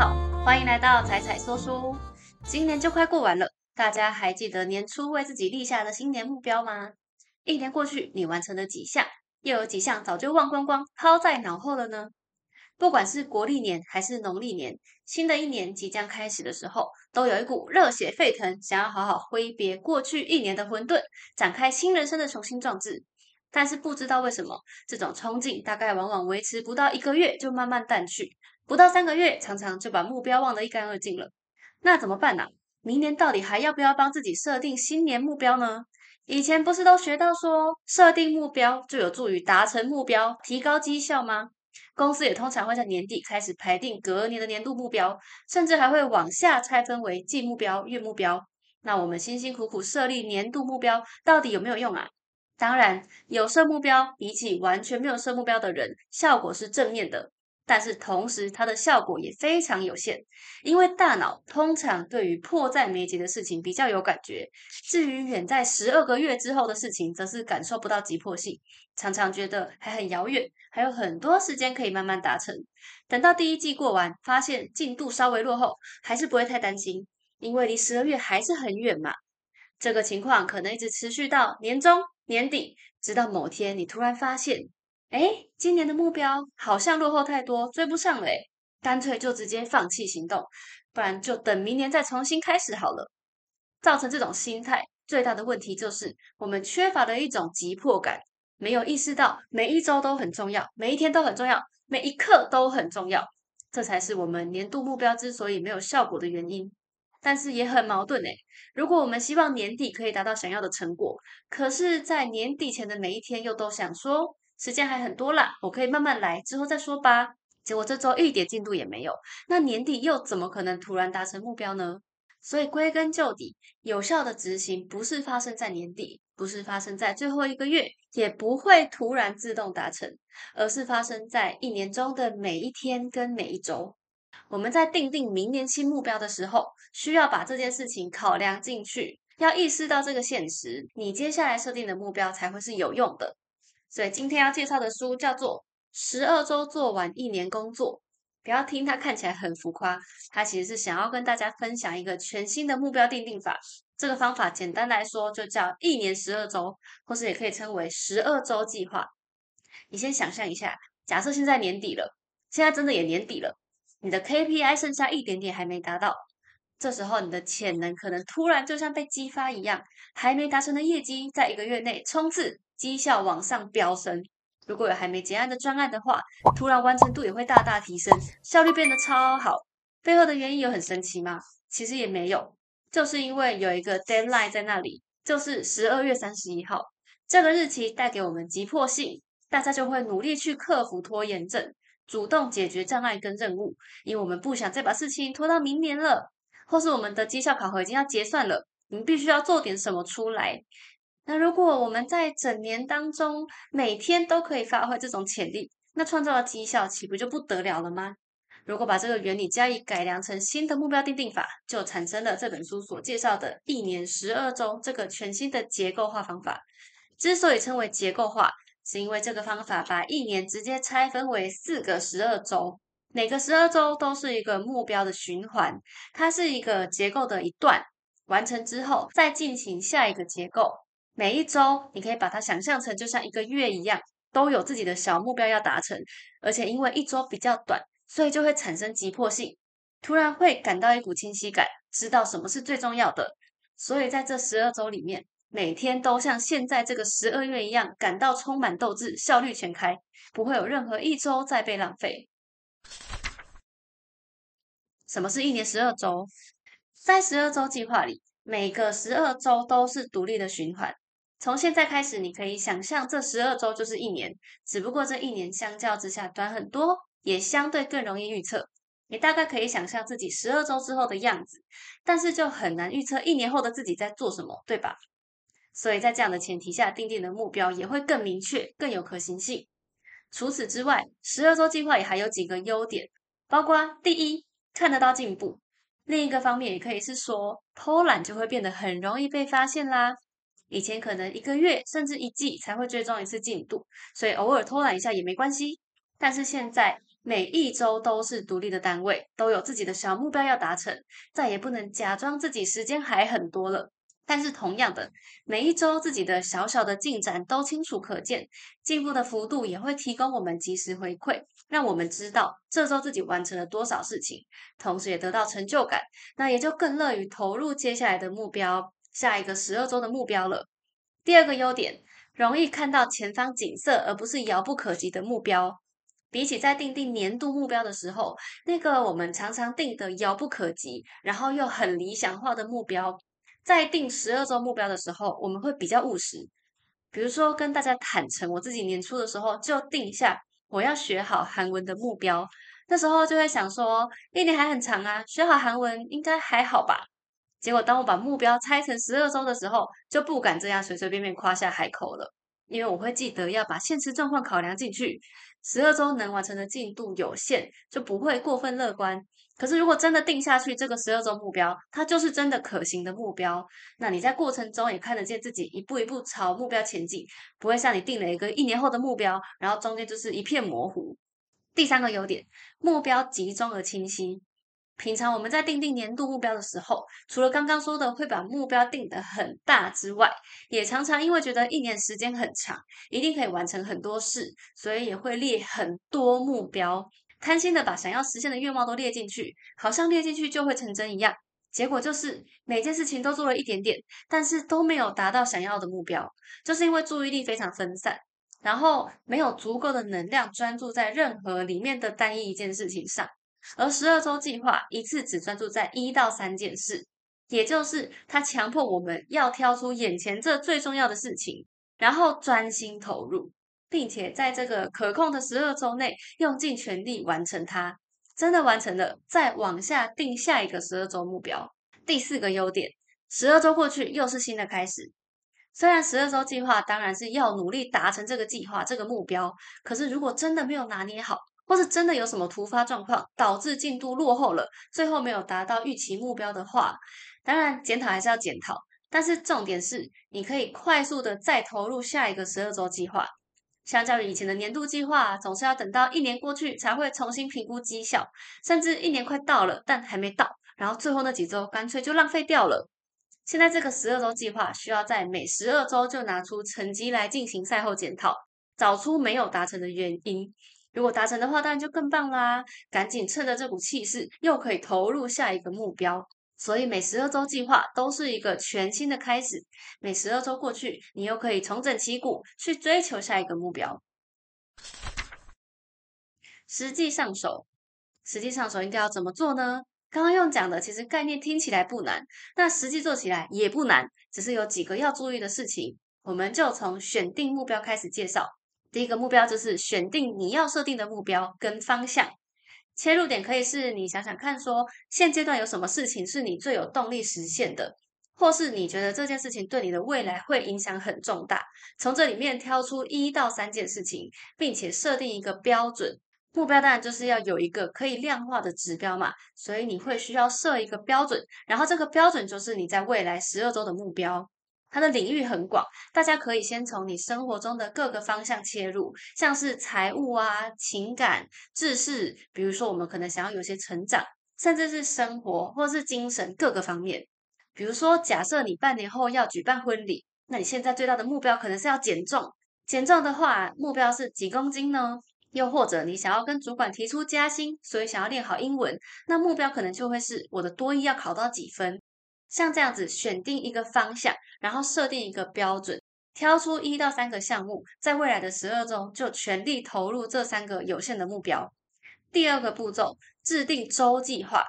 好，欢迎来到彩彩说书。今年就快过完了，大家还记得年初为自己立下的新年目标吗？一年过去，你完成了几项？又有几项早就忘光光，抛在脑后了呢？不管是国历年还是农历年，新的一年即将开始的时候，都有一股热血沸腾，想要好好挥别过去一年的混沌，展开新人生的雄心壮志。但是不知道为什么，这种冲劲大概往往维持不到一个月就慢慢淡去，不到三个月，常常就把目标忘得一干二净了。那怎么办呢？明年到底还要不要帮自己设定新年目标呢？以前不是都学到说，设定目标就有助于达成目标，提高绩效吗？公司也通常会在年底开始排定隔年的年度目标，甚至还会往下拆分为季目标、月目标。那我们辛辛苦苦设立年度目标，到底有没有用啊？当然，有设目标比起完全没有设目标的人，效果是正面的。但是同时，它的效果也非常有限，因为大脑通常对于迫在眉睫的事情比较有感觉，至于远在十二个月之后的事情，则是感受不到急迫性，常常觉得还很遥远，还有很多时间可以慢慢达成。等到第一季过完，发现进度稍微落后，还是不会太担心，因为离十二月还是很远嘛。这个情况可能一直持续到年终、年底，直到某天你突然发现。哎，今年的目标好像落后太多，追不上了。干脆就直接放弃行动，不然就等明年再重新开始好了。造成这种心态最大的问题就是，我们缺乏了一种急迫感，没有意识到每一周都很重要，每一天都很重要，每一刻都很重要。这才是我们年度目标之所以没有效果的原因。但是也很矛盾哎，如果我们希望年底可以达到想要的成果，可是，在年底前的每一天又都想说。时间还很多啦，我可以慢慢来，之后再说吧。结果这周一点进度也没有，那年底又怎么可能突然达成目标呢？所以归根究底，有效的执行不是发生在年底，不是发生在最后一个月，也不会突然自动达成，而是发生在一年中的每一天跟每一周。我们在定定明年新目标的时候，需要把这件事情考量进去，要意识到这个现实，你接下来设定的目标才会是有用的。所以今天要介绍的书叫做《十二周做完一年工作》，不要听它看起来很浮夸，它其实是想要跟大家分享一个全新的目标定定法。这个方法简单来说就叫一年十二周，或是也可以称为十二周计划。你先想象一下，假设现在年底了，现在真的也年底了，你的 KPI 剩下一点点还没达到，这时候你的潜能可能突然就像被激发一样，还没达成的业绩在一个月内冲刺。绩效往上飙升，如果有还没结案的专案的话，突然完成度也会大大提升，效率变得超好。背后的原因有很神奇吗？其实也没有，就是因为有一个 deadline 在那里，就是十二月三十一号这个日期带给我们急迫性，大家就会努力去克服拖延症，主动解决障碍跟任务，因为我们不想再把事情拖到明年了，或是我们的绩效考核已经要结算了，我们必须要做点什么出来。那如果我们在整年当中每天都可以发挥这种潜力，那创造的绩效岂不就不得了了吗？如果把这个原理加以改良成新的目标定定法，就产生了这本书所介绍的一年十二周这个全新的结构化方法。之所以称为结构化，是因为这个方法把一年直接拆分为四个十二周，每个十二周都是一个目标的循环，它是一个结构的一段，完成之后再进行下一个结构。每一周，你可以把它想象成就像一个月一样，都有自己的小目标要达成。而且因为一周比较短，所以就会产生急迫性，突然会感到一股清晰感，知道什么是最重要的。所以在这十二周里面，每天都像现在这个十二月一样，感到充满斗志，效率全开，不会有任何一周再被浪费。什么是一年十二周？在十二周计划里，每个十二周都是独立的循环。从现在开始，你可以想象这十二周就是一年，只不过这一年相较之下短很多，也相对更容易预测。你大概可以想象自己十二周之后的样子，但是就很难预测一年后的自己在做什么，对吧？所以在这样的前提下，定定的目标也会更明确、更有可行性。除此之外，十二周计划也还有几个优点，包括第一，看得到进步；另一个方面也可以是说，偷懒就会变得很容易被发现啦。以前可能一个月甚至一季才会追踪一次进度，所以偶尔偷懒一下也没关系。但是现在每一周都是独立的单位，都有自己的小目标要达成，再也不能假装自己时间还很多了。但是同样的，每一周自己的小小的进展都清楚可见，进步的幅度也会提供我们及时回馈，让我们知道这周自己完成了多少事情，同时也得到成就感，那也就更乐于投入接下来的目标，下一个十二周的目标了。第二个优点，容易看到前方景色，而不是遥不可及的目标。比起在定定年度目标的时候，那个我们常常定的遥不可及，然后又很理想化的目标。在定十二周目标的时候，我们会比较务实。比如说，跟大家坦诚，我自己年初的时候就定下我要学好韩文的目标。那时候就会想说，一年还很长啊，学好韩文应该还好吧。结果当我把目标拆成十二周的时候，就不敢这样随随便便夸下海口了，因为我会记得要把现实状况考量进去。十二周能完成的进度有限，就不会过分乐观。可是，如果真的定下去这个十二周目标，它就是真的可行的目标。那你在过程中也看得见自己一步一步朝目标前进，不会像你定了一个一年后的目标，然后中间就是一片模糊。第三个优点，目标集中而清晰。平常我们在定定年度目标的时候，除了刚刚说的会把目标定得很大之外，也常常因为觉得一年时间很长，一定可以完成很多事，所以也会列很多目标，贪心的把想要实现的愿望都列进去，好像列进去就会成真一样。结果就是每件事情都做了一点点，但是都没有达到想要的目标，就是因为注意力非常分散，然后没有足够的能量专注在任何里面的单一一件事情上。而十二周计划一次只专注在一到三件事，也就是它强迫我们要挑出眼前这最重要的事情，然后专心投入，并且在这个可控的十二周内用尽全力完成它。真的完成了，再往下定下一个十二周目标。第四个优点，十二周过去又是新的开始。虽然十二周计划当然是要努力达成这个计划这个目标，可是如果真的没有拿捏好。或是真的有什么突发状况导致进度落后了，最后没有达到预期目标的话，当然检讨还是要检讨。但是重点是，你可以快速的再投入下一个十二周计划。相较于以前的年度计划，总是要等到一年过去才会重新评估绩效，甚至一年快到了但还没到，然后最后那几周干脆就浪费掉了。现在这个十二周计划需要在每十二周就拿出成绩来进行赛后检讨，找出没有达成的原因。如果达成的话，当然就更棒啦！赶紧趁着这股气势，又可以投入下一个目标。所以每十二周计划都是一个全新的开始。每十二周过去，你又可以重整旗鼓，去追求下一个目标。实际上手，实际上手应该要怎么做呢？刚刚用讲的，其实概念听起来不难，那实际做起来也不难，只是有几个要注意的事情。我们就从选定目标开始介绍。第一个目标就是选定你要设定的目标跟方向，切入点可以是你想想看，说现阶段有什么事情是你最有动力实现的，或是你觉得这件事情对你的未来会影响很重大，从这里面挑出一到三件事情，并且设定一个标准。目标，当然就是要有一个可以量化的指标嘛，所以你会需要设一个标准，然后这个标准就是你在未来十二周的目标。它的领域很广，大家可以先从你生活中的各个方向切入，像是财务啊、情感、知识，比如说我们可能想要有些成长，甚至是生活或是精神各个方面。比如说，假设你半年后要举办婚礼，那你现在最大的目标可能是要减重，减重的话，目标是几公斤呢？又或者你想要跟主管提出加薪，所以想要练好英文，那目标可能就会是我的多一要考到几分。像这样子选定一个方向，然后设定一个标准，挑出一到三个项目，在未来的十二周就全力投入这三个有限的目标。第二个步骤，制定周计划。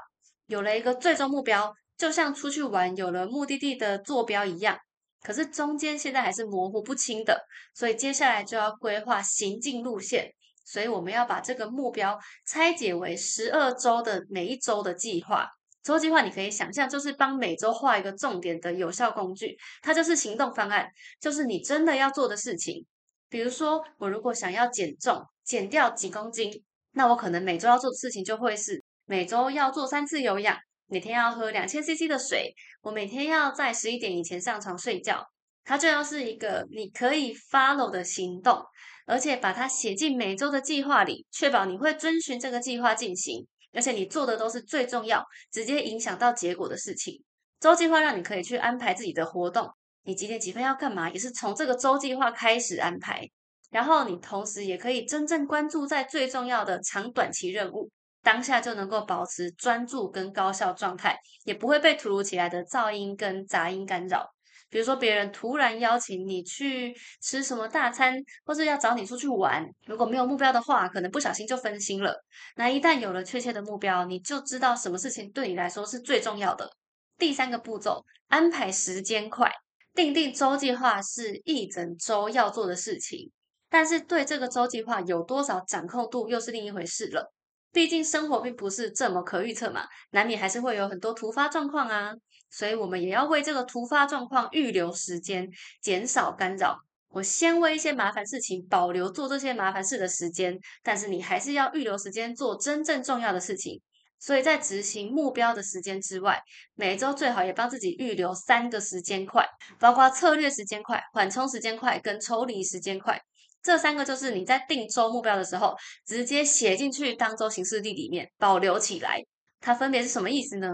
有了一个最终目标，就像出去玩有了目的地的坐标一样，可是中间现在还是模糊不清的，所以接下来就要规划行进路线。所以我们要把这个目标拆解为十二周的每一周的计划。周计划你可以想象，就是帮每周画一个重点的有效工具，它就是行动方案，就是你真的要做的事情。比如说，我如果想要减重，减掉几公斤，那我可能每周要做的事情就会是每周要做三次有氧，每天要喝两千 CC 的水，我每天要在十一点以前上床睡觉。它就要是一个你可以 follow 的行动，而且把它写进每周的计划里，确保你会遵循这个计划进行，而且你做的都是最重要、直接影响到结果的事情。周计划让你可以去安排自己的活动，你几点几分要干嘛，也是从这个周计划开始安排。然后你同时也可以真正关注在最重要的长短期任务，当下就能够保持专注跟高效状态，也不会被突如其来的噪音跟杂音干扰。比如说别人突然邀请你去吃什么大餐，或是要找你出去玩，如果没有目标的话，可能不小心就分心了。那一旦有了确切的目标，你就知道什么事情对你来说是最重要的。第三个步骤，安排时间块，定定周计划是一整周要做的事情。但是对这个周计划有多少掌控度又是另一回事了。毕竟生活并不是这么可预测嘛，难免还是会有很多突发状况啊。所以我们也要为这个突发状况预留时间，减少干扰。我先为一些麻烦事情保留做这些麻烦事的时间，但是你还是要预留时间做真正重要的事情。所以在执行目标的时间之外，每周最好也帮自己预留三个时间块，包括策略时间块、缓冲时间块跟抽离时间块。这三个就是你在定周目标的时候，直接写进去当周行事历里面保留起来。它分别是什么意思呢？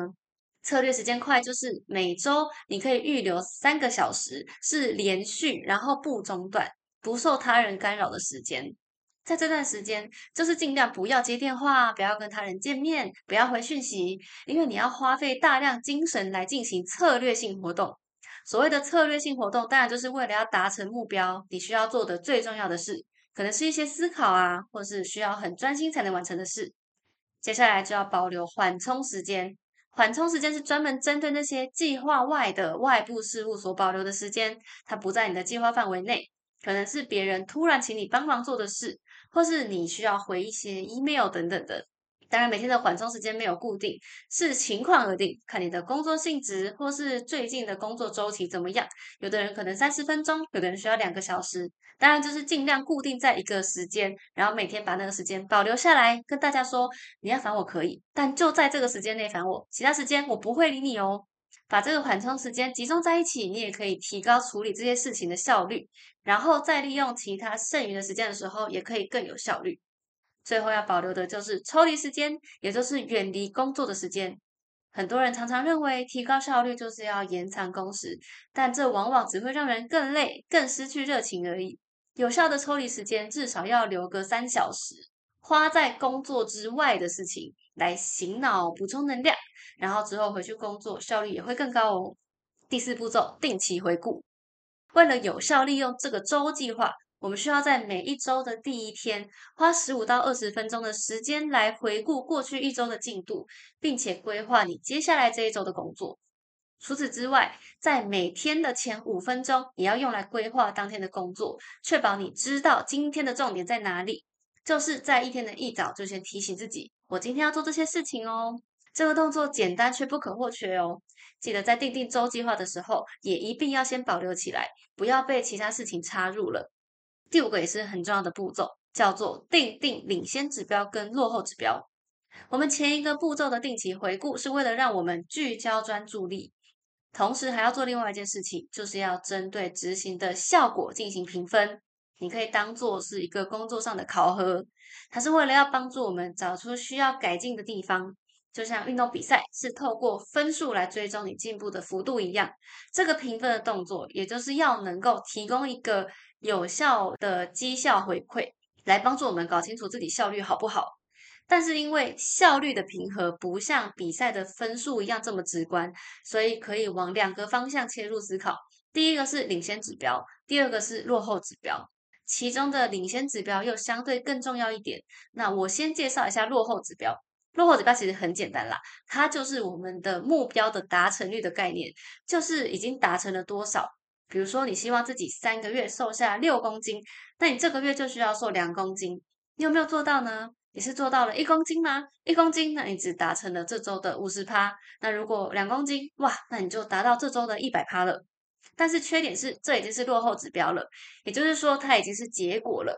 策略时间快就是每周你可以预留三个小时，是连续然后不中断、不受他人干扰的时间。在这段时间，就是尽量不要接电话，不要跟他人见面，不要回讯息，因为你要花费大量精神来进行策略性活动。所谓的策略性活动，当然就是为了要达成目标，你需要做的最重要的事，可能是一些思考啊，或是需要很专心才能完成的事。接下来就要保留缓冲时间，缓冲时间是专门针对那些计划外的外部事务所保留的时间，它不在你的计划范围内，可能是别人突然请你帮忙做的事，或是你需要回一些 email 等等的。当然，每天的缓冲时间没有固定，视情况而定，看你的工作性质或是最近的工作周期怎么样。有的人可能三十分钟，有的人需要两个小时。当然，就是尽量固定在一个时间，然后每天把那个时间保留下来，跟大家说，你要烦我可以，但就在这个时间内烦我，其他时间我不会理你哦。把这个缓冲时间集中在一起，你也可以提高处理这些事情的效率，然后再利用其他剩余的时间的时候，也可以更有效率。最后要保留的就是抽离时间，也就是远离工作的时间。很多人常常认为提高效率就是要延长工时，但这往往只会让人更累、更失去热情而已。有效的抽离时间至少要留个三小时，花在工作之外的事情来醒脑、补充能量，然后之后回去工作效率也会更高哦。第四步骤，定期回顾。为了有效利用这个周计划。我们需要在每一周的第一天花十五到二十分钟的时间来回顾过去一周的进度，并且规划你接下来这一周的工作。除此之外，在每天的前五分钟也要用来规划当天的工作，确保你知道今天的重点在哪里。就是在一天的一早就先提醒自己，我今天要做这些事情哦。这个动作简单却不可或缺哦。记得在定定周计划的时候，也一定要先保留起来，不要被其他事情插入了。第五个也是很重要的步骤，叫做定定领先指标跟落后指标。我们前一个步骤的定期回顾，是为了让我们聚焦专注力，同时还要做另外一件事情，就是要针对执行的效果进行评分。你可以当做是一个工作上的考核，它是为了要帮助我们找出需要改进的地方。就像运动比赛是透过分数来追踪你进步的幅度一样，这个评分的动作，也就是要能够提供一个有效的绩效回馈，来帮助我们搞清楚自己效率好不好。但是因为效率的平和不像比赛的分数一样这么直观，所以可以往两个方向切入思考。第一个是领先指标，第二个是落后指标。其中的领先指标又相对更重要一点。那我先介绍一下落后指标。落后指标其实很简单啦，它就是我们的目标的达成率的概念，就是已经达成了多少。比如说，你希望自己三个月瘦下六公斤，那你这个月就需要瘦两公斤。你有没有做到呢？你是做到了一公斤吗？一公斤，那你只达成了这周的五十趴。那如果两公斤，哇，那你就达到这周的一百趴了。但是缺点是，这已经是落后指标了，也就是说，它已经是结果了。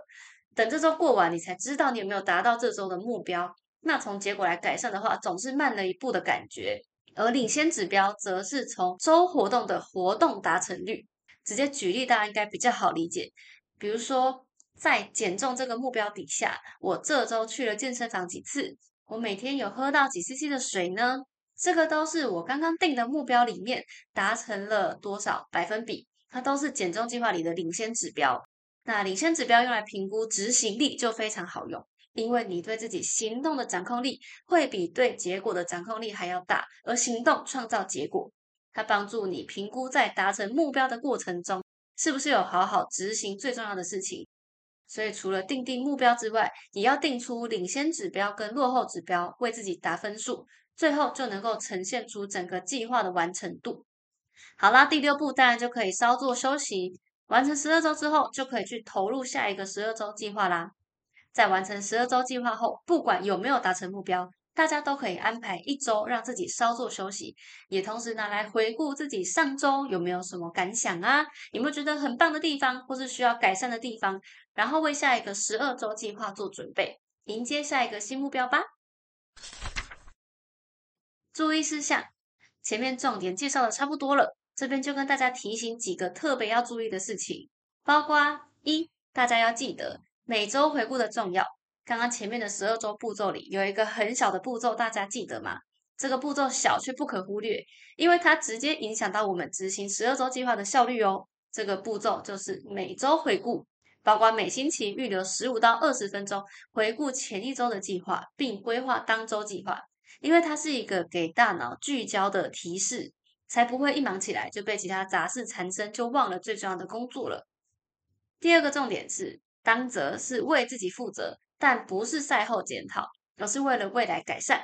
等这周过完，你才知道你有没有达到这周的目标。那从结果来改善的话，总是慢了一步的感觉。而领先指标则是从周活动的活动达成率，直接举例，大家应该比较好理解。比如说，在减重这个目标底下，我这周去了健身房几次，我每天有喝到几 CC 的水呢？这个都是我刚刚定的目标里面达成了多少百分比，它都是减重计划里的领先指标。那领先指标用来评估执行力就非常好用，因为你对自己行动的掌控力会比对结果的掌控力还要大，而行动创造结果，它帮助你评估在达成目标的过程中是不是有好好执行最重要的事情。所以除了定定目标之外，也要定出领先指标跟落后指标，为自己打分数。最后就能够呈现出整个计划的完成度。好啦，第六步当然就可以稍作休息。完成十二周之后，就可以去投入下一个十二周计划啦。在完成十二周计划后，不管有没有达成目标，大家都可以安排一周让自己稍作休息，也同时拿来回顾自己上周有没有什么感想啊，有没有觉得很棒的地方，或是需要改善的地方，然后为下一个十二周计划做准备，迎接下一个新目标吧。注意事项，前面重点介绍的差不多了，这边就跟大家提醒几个特别要注意的事情，包括一，大家要记得每周回顾的重要。刚刚前面的十二周步骤里有一个很小的步骤，大家记得吗？这个步骤小却不可忽略，因为它直接影响到我们执行十二周计划的效率哦。这个步骤就是每周回顾，包括每星期预留十五到二十分钟回顾前一周的计划，并规划当周计划。因为它是一个给大脑聚焦的提示，才不会一忙起来就被其他杂事缠身，就忘了最重要的工作了。第二个重点是，当责是为自己负责，但不是赛后检讨，而是为了未来改善。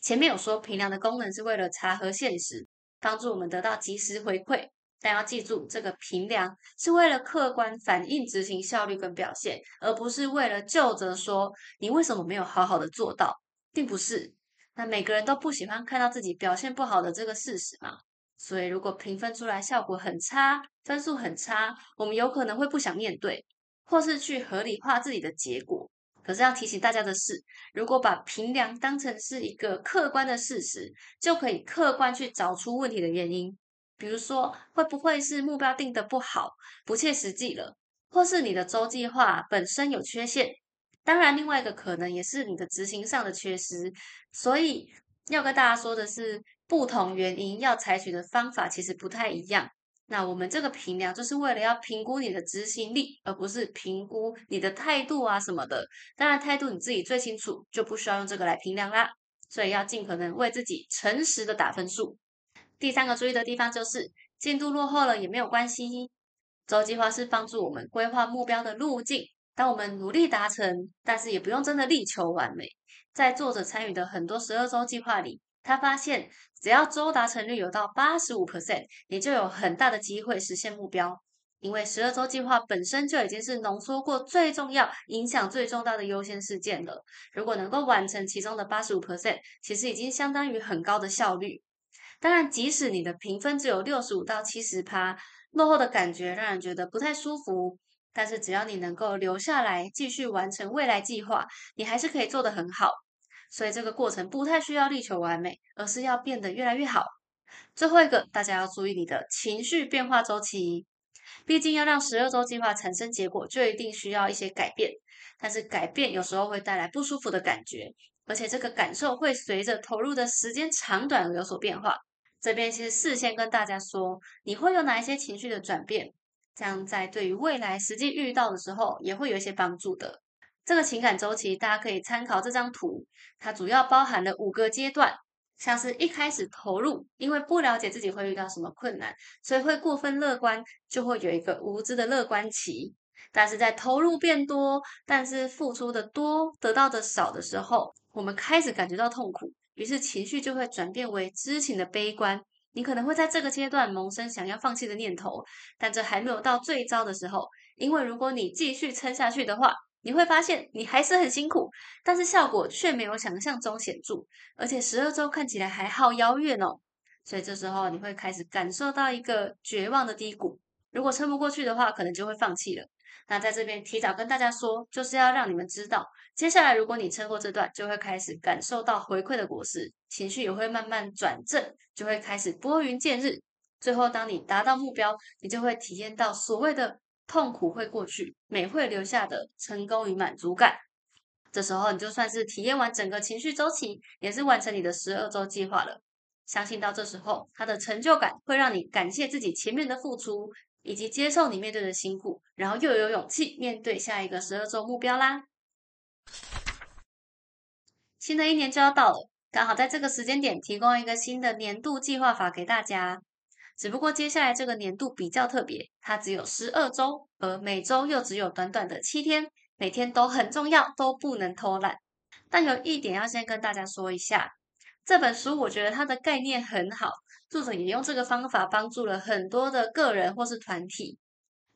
前面有说评量的功能是为了查核现实，帮助我们得到及时回馈，但要记住，这个评量是为了客观反映执行效率跟表现，而不是为了就责说你为什么没有好好的做到，并不是。那每个人都不喜欢看到自己表现不好的这个事实嘛？所以如果评分出来效果很差，分数很差，我们有可能会不想面对，或是去合理化自己的结果。可是要提醒大家的是，如果把评量当成是一个客观的事实，就可以客观去找出问题的原因。比如说，会不会是目标定的不好，不切实际了，或是你的周计划本身有缺陷？当然，另外一个可能也是你的执行上的缺失，所以要跟大家说的是，不同原因要采取的方法其实不太一样。那我们这个评量就是为了要评估你的执行力，而不是评估你的态度啊什么的。当然，态度你自己最清楚，就不需要用这个来评量啦。所以要尽可能为自己诚实的打分数。第三个注意的地方就是进度落后了也没有关系，周计划是帮助我们规划目标的路径。当我们努力达成，但是也不用真的力求完美。在作者参与的很多十二周计划里，他发现只要周达成率有到八十五 percent，你就有很大的机会实现目标。因为十二周计划本身就已经是浓缩过最重要、影响最重大的优先事件了。如果能够完成其中的八十五 percent，其实已经相当于很高的效率。当然，即使你的评分只有六十五到七十趴，落后的感觉让人觉得不太舒服。但是只要你能够留下来继续完成未来计划，你还是可以做得很好。所以这个过程不太需要力求完美，而是要变得越来越好。最后一个，大家要注意你的情绪变化周期。毕竟要让十二周计划产生结果，就一定需要一些改变。但是改变有时候会带来不舒服的感觉，而且这个感受会随着投入的时间长短而有所变化。这边其实事先跟大家说，你会有哪一些情绪的转变。这样在对于未来实际遇到的时候，也会有一些帮助的。这个情感周期，大家可以参考这张图，它主要包含了五个阶段，像是一开始投入，因为不了解自己会遇到什么困难，所以会过分乐观，就会有一个无知的乐观期。但是在投入变多，但是付出的多，得到的少的时候，我们开始感觉到痛苦，于是情绪就会转变为知情的悲观。你可能会在这个阶段萌生想要放弃的念头，但这还没有到最糟的时候，因为如果你继续撑下去的话，你会发现你还是很辛苦，但是效果却没有想象中显著，而且十二周看起来还好遥远哦。所以这时候你会开始感受到一个绝望的低谷，如果撑不过去的话，可能就会放弃了。那在这边提早跟大家说，就是要让你们知道，接下来如果你撑过这段，就会开始感受到回馈的果实，情绪也会慢慢转正，就会开始拨云见日。最后，当你达到目标，你就会体验到所谓的痛苦会过去，美会留下的成功与满足感。这时候，你就算是体验完整个情绪周期，也是完成你的十二周计划了。相信到这时候，他的成就感会让你感谢自己前面的付出，以及接受你面对的辛苦，然后又有勇气面对下一个十二周目标啦。新的一年就要到了，刚好在这个时间点提供一个新的年度计划法给大家。只不过接下来这个年度比较特别，它只有十二周，而每周又只有短短的七天，每天都很重要，都不能偷懒。但有一点要先跟大家说一下。这本书我觉得它的概念很好，作者也用这个方法帮助了很多的个人或是团体，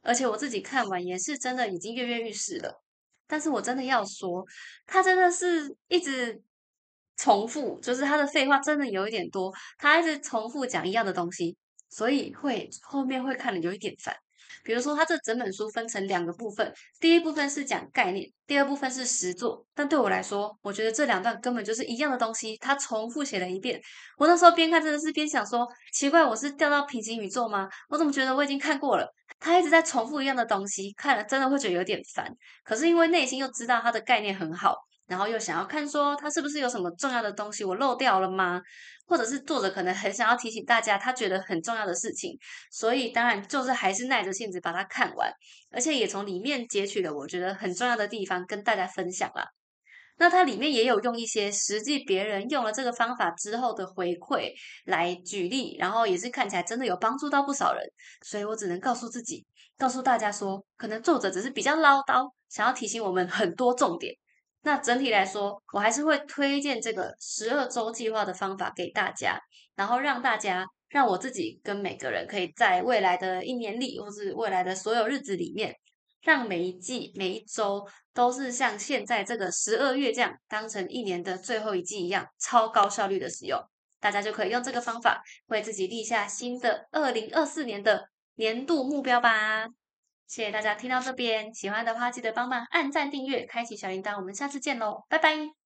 而且我自己看完也是真的已经跃跃欲试了。但是我真的要说，他真的是一直重复，就是他的废话真的有一点多，他一直重复讲一样的东西，所以会后面会看的有一点烦。比如说，它这整本书分成两个部分，第一部分是讲概念，第二部分是实作。但对我来说，我觉得这两段根本就是一样的东西，他重复写了一遍。我那时候边看真的是边想说，奇怪，我是掉到平行宇宙吗？我怎么觉得我已经看过了？他一直在重复一样的东西，看了真的会觉得有点烦。可是因为内心又知道他的概念很好。然后又想要看说他是不是有什么重要的东西我漏掉了吗？或者是作者可能很想要提醒大家他觉得很重要的事情，所以当然就是还是耐着性子把它看完，而且也从里面截取了我觉得很重要的地方跟大家分享了。那它里面也有用一些实际别人用了这个方法之后的回馈来举例，然后也是看起来真的有帮助到不少人，所以我只能告诉自己，告诉大家说，可能作者只是比较唠叨，想要提醒我们很多重点。那整体来说，我还是会推荐这个十二周计划的方法给大家，然后让大家让我自己跟每个人可以在未来的一年里，或是未来的所有日子里面，让每一季每一周都是像现在这个十二月这样，当成一年的最后一季一样，超高效率的使用。大家就可以用这个方法为自己立下新的二零二四年的年度目标吧。谢谢大家听到这边，喜欢的话记得帮忙按赞、订阅、开启小铃铛，我们下次见喽，拜拜。